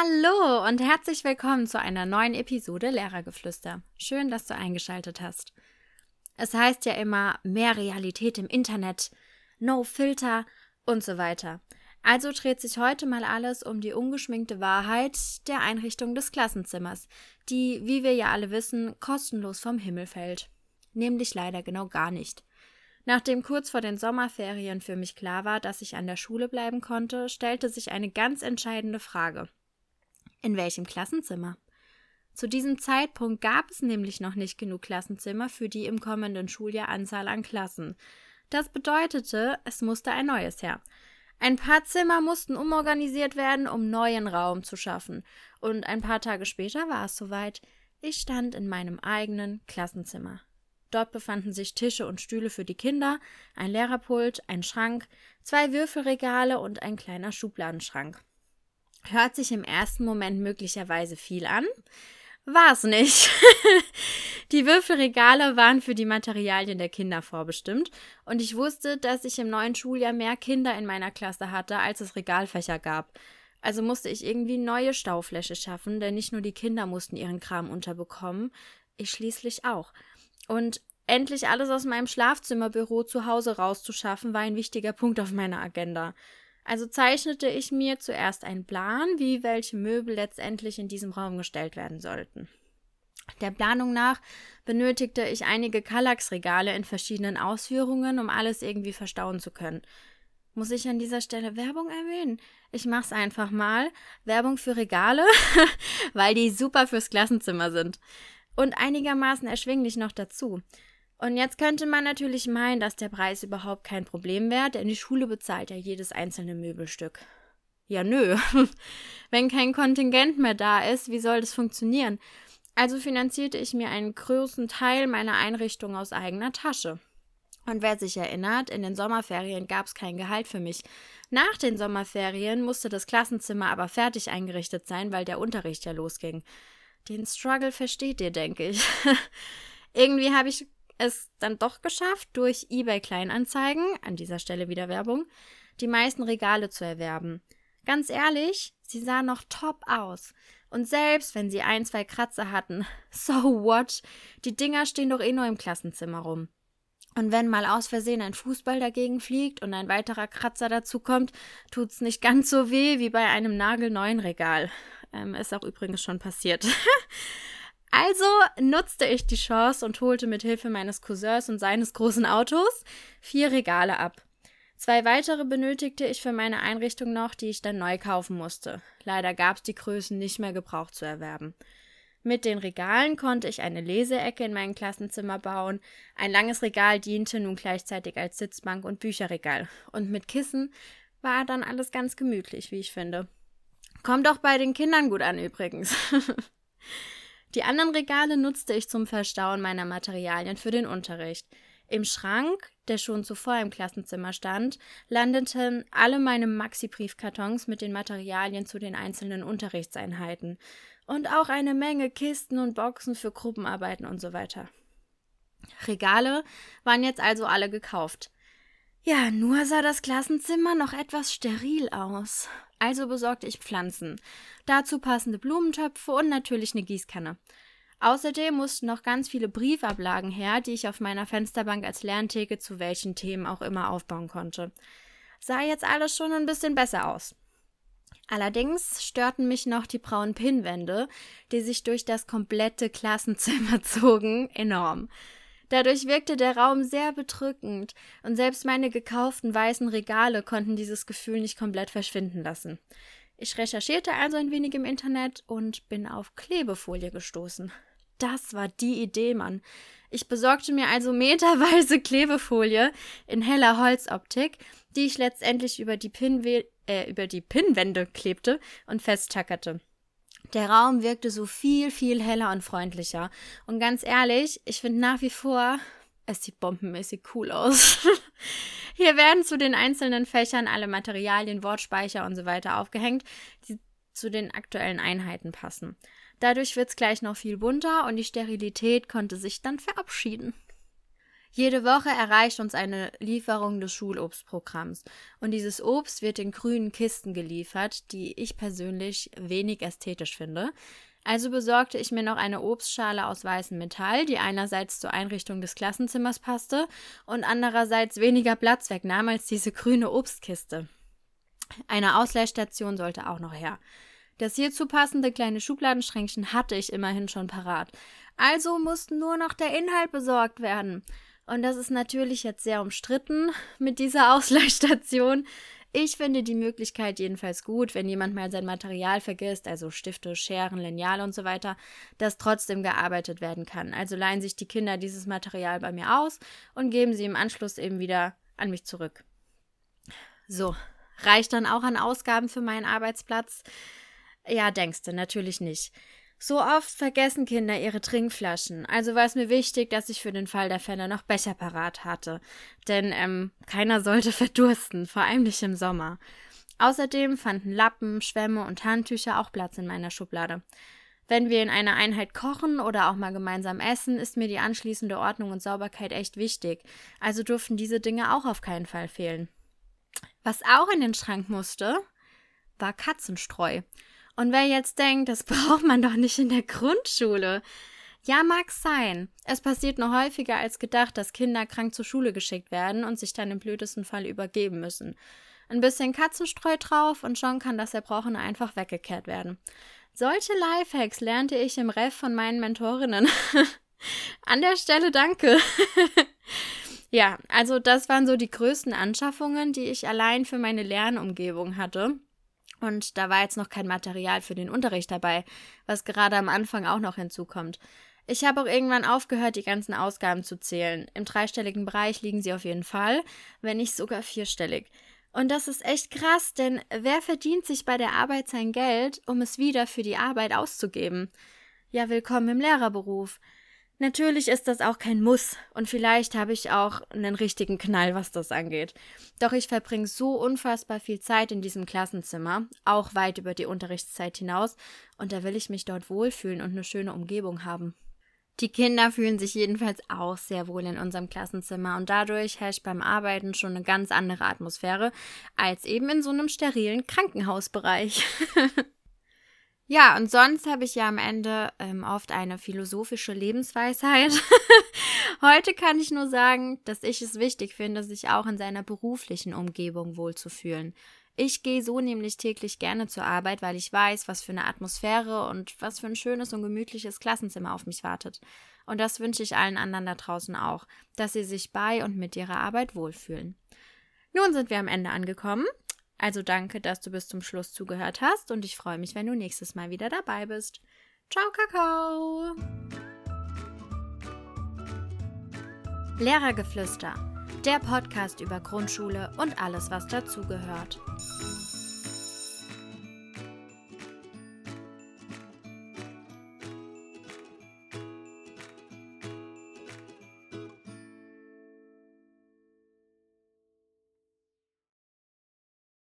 Hallo und herzlich willkommen zu einer neuen Episode Lehrergeflüster. Schön, dass du eingeschaltet hast. Es heißt ja immer mehr Realität im Internet, no Filter und so weiter. Also dreht sich heute mal alles um die ungeschminkte Wahrheit der Einrichtung des Klassenzimmers, die, wie wir ja alle wissen, kostenlos vom Himmel fällt. Nämlich leider genau gar nicht. Nachdem kurz vor den Sommerferien für mich klar war, dass ich an der Schule bleiben konnte, stellte sich eine ganz entscheidende Frage. In welchem Klassenzimmer? Zu diesem Zeitpunkt gab es nämlich noch nicht genug Klassenzimmer für die im kommenden Schuljahr Anzahl an Klassen. Das bedeutete, es musste ein neues her. Ein paar Zimmer mussten umorganisiert werden, um neuen Raum zu schaffen. Und ein paar Tage später war es soweit. Ich stand in meinem eigenen Klassenzimmer. Dort befanden sich Tische und Stühle für die Kinder, ein Lehrerpult, ein Schrank, zwei Würfelregale und ein kleiner Schubladenschrank. Hört sich im ersten Moment möglicherweise viel an? War es nicht. die Würfelregale waren für die Materialien der Kinder vorbestimmt und ich wusste, dass ich im neuen Schuljahr mehr Kinder in meiner Klasse hatte, als es Regalfächer gab. Also musste ich irgendwie neue Staufläche schaffen, denn nicht nur die Kinder mussten ihren Kram unterbekommen, ich schließlich auch. Und endlich alles aus meinem Schlafzimmerbüro zu Hause rauszuschaffen, war ein wichtiger Punkt auf meiner Agenda. Also zeichnete ich mir zuerst einen Plan, wie welche Möbel letztendlich in diesem Raum gestellt werden sollten. Der Planung nach benötigte ich einige Kallax-Regale in verschiedenen Ausführungen, um alles irgendwie verstauen zu können. Muss ich an dieser Stelle Werbung erwähnen? Ich mach's einfach mal. Werbung für Regale, weil die super fürs Klassenzimmer sind und einigermaßen erschwinglich noch dazu. Und jetzt könnte man natürlich meinen, dass der Preis überhaupt kein Problem wäre, denn die Schule bezahlt ja jedes einzelne Möbelstück. Ja, nö. Wenn kein Kontingent mehr da ist, wie soll das funktionieren? Also finanzierte ich mir einen größten Teil meiner Einrichtung aus eigener Tasche. Und wer sich erinnert, in den Sommerferien gab es kein Gehalt für mich. Nach den Sommerferien musste das Klassenzimmer aber fertig eingerichtet sein, weil der Unterricht ja losging. Den Struggle versteht ihr, denke ich. Irgendwie habe ich es dann doch geschafft, durch eBay Kleinanzeigen, an dieser Stelle wieder Werbung, die meisten Regale zu erwerben. Ganz ehrlich, sie sahen noch top aus. Und selbst wenn sie ein, zwei Kratzer hatten, so what? Die Dinger stehen doch eh nur im Klassenzimmer rum. Und wenn mal aus Versehen ein Fußball dagegen fliegt und ein weiterer Kratzer dazu kommt, tut's nicht ganz so weh wie bei einem nagelneuen Regal. Ähm, ist auch übrigens schon passiert. also nutzte ich die Chance und holte mit Hilfe meines Cousins und seines großen Autos vier Regale ab. Zwei weitere benötigte ich für meine Einrichtung noch, die ich dann neu kaufen musste. Leider gab es die Größen nicht mehr gebraucht zu erwerben. Mit den Regalen konnte ich eine Leseecke in mein Klassenzimmer bauen. Ein langes Regal diente nun gleichzeitig als Sitzbank und Bücherregal. Und mit Kissen war dann alles ganz gemütlich, wie ich finde. Kommt auch bei den Kindern gut an übrigens. Die anderen Regale nutzte ich zum Verstauen meiner Materialien für den Unterricht. Im Schrank, der schon zuvor im Klassenzimmer stand, landeten alle meine Maxi-Briefkartons mit den Materialien zu den einzelnen Unterrichtseinheiten und auch eine Menge Kisten und Boxen für Gruppenarbeiten und so weiter. Regale waren jetzt also alle gekauft. Ja, nur sah das Klassenzimmer noch etwas steril aus. Also besorgte ich Pflanzen, dazu passende Blumentöpfe und natürlich eine Gießkanne. Außerdem mussten noch ganz viele Briefablagen her, die ich auf meiner Fensterbank als Lerntheke zu welchen Themen auch immer aufbauen konnte. Sah jetzt alles schon ein bisschen besser aus. Allerdings störten mich noch die braunen Pinnwände, die sich durch das komplette Klassenzimmer zogen, enorm. Dadurch wirkte der Raum sehr bedrückend, und selbst meine gekauften weißen Regale konnten dieses Gefühl nicht komplett verschwinden lassen. Ich recherchierte also ein wenig im Internet und bin auf Klebefolie gestoßen. Das war die Idee, Mann. Ich besorgte mir also meterweise Klebefolie in heller Holzoptik, die ich letztendlich über die, Pinwe äh, über die Pinnwände klebte und festtackerte. Der Raum wirkte so viel, viel heller und freundlicher. Und ganz ehrlich, ich finde nach wie vor, es sieht bombenmäßig cool aus. Hier werden zu den einzelnen Fächern alle Materialien, Wortspeicher und so weiter aufgehängt, die zu den aktuellen Einheiten passen. Dadurch wird es gleich noch viel bunter und die Sterilität konnte sich dann verabschieden. Jede Woche erreicht uns eine Lieferung des Schulobstprogramms. Und dieses Obst wird in grünen Kisten geliefert, die ich persönlich wenig ästhetisch finde. Also besorgte ich mir noch eine Obstschale aus weißem Metall, die einerseits zur Einrichtung des Klassenzimmers passte und andererseits weniger Platz wegnahm als diese grüne Obstkiste. Eine Ausleihstation sollte auch noch her. Das hierzu passende kleine Schubladenschränkchen hatte ich immerhin schon parat. Also musste nur noch der Inhalt besorgt werden. Und das ist natürlich jetzt sehr umstritten mit dieser Ausleihstation. Ich finde die Möglichkeit jedenfalls gut, wenn jemand mal sein Material vergisst, also Stifte, Scheren, Lineale und so weiter, dass trotzdem gearbeitet werden kann. Also leihen sich die Kinder dieses Material bei mir aus und geben sie im Anschluss eben wieder an mich zurück. So, reicht dann auch an Ausgaben für meinen Arbeitsplatz? Ja, denkst du, natürlich nicht. So oft vergessen Kinder ihre Trinkflaschen, also war es mir wichtig, dass ich für den Fall der Fälle noch Becher parat hatte. Denn ähm, keiner sollte verdursten, vor allem nicht im Sommer. Außerdem fanden Lappen, Schwämme und Handtücher auch Platz in meiner Schublade. Wenn wir in einer Einheit kochen oder auch mal gemeinsam essen, ist mir die anschließende Ordnung und Sauberkeit echt wichtig, also durften diese Dinge auch auf keinen Fall fehlen. Was auch in den Schrank musste, war Katzenstreu. Und wer jetzt denkt, das braucht man doch nicht in der Grundschule. Ja, mag sein. Es passiert noch häufiger als gedacht, dass Kinder krank zur Schule geschickt werden und sich dann im blödesten Fall übergeben müssen. Ein bisschen Katzenstreu drauf und schon kann das Erbrochene einfach weggekehrt werden. Solche Lifehacks lernte ich im Ref von meinen Mentorinnen. An der Stelle danke. ja, also das waren so die größten Anschaffungen, die ich allein für meine Lernumgebung hatte. Und da war jetzt noch kein Material für den Unterricht dabei, was gerade am Anfang auch noch hinzukommt. Ich habe auch irgendwann aufgehört, die ganzen Ausgaben zu zählen. Im dreistelligen Bereich liegen sie auf jeden Fall, wenn nicht sogar vierstellig. Und das ist echt krass, denn wer verdient sich bei der Arbeit sein Geld, um es wieder für die Arbeit auszugeben? Ja, willkommen im Lehrerberuf. Natürlich ist das auch kein Muss und vielleicht habe ich auch einen richtigen Knall, was das angeht. Doch ich verbringe so unfassbar viel Zeit in diesem Klassenzimmer, auch weit über die Unterrichtszeit hinaus, und da will ich mich dort wohlfühlen und eine schöne Umgebung haben. Die Kinder fühlen sich jedenfalls auch sehr wohl in unserem Klassenzimmer und dadurch herrscht beim Arbeiten schon eine ganz andere Atmosphäre als eben in so einem sterilen Krankenhausbereich. Ja, und sonst habe ich ja am Ende ähm, oft eine philosophische Lebensweisheit. Heute kann ich nur sagen, dass ich es wichtig finde, sich auch in seiner beruflichen Umgebung wohlzufühlen. Ich gehe so nämlich täglich gerne zur Arbeit, weil ich weiß, was für eine Atmosphäre und was für ein schönes und gemütliches Klassenzimmer auf mich wartet. Und das wünsche ich allen anderen da draußen auch, dass sie sich bei und mit ihrer Arbeit wohlfühlen. Nun sind wir am Ende angekommen. Also danke, dass du bis zum Schluss zugehört hast und ich freue mich, wenn du nächstes Mal wieder dabei bist. Ciao, Kakao! Lehrergeflüster, der Podcast über Grundschule und alles, was dazugehört.